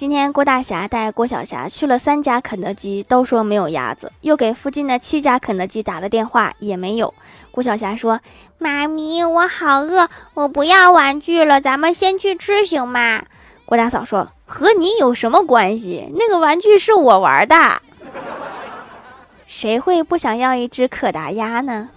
今天，郭大侠带郭小霞去了三家肯德基，都说没有鸭子。又给附近的七家肯德基打了电话，也没有。郭小霞说：「妈咪，我好饿，我不要玩具了，咱们先去吃行吗？」郭大嫂说：「和你有什么关系？那个玩具是我玩的。」谁会不想要一只可达鸭呢？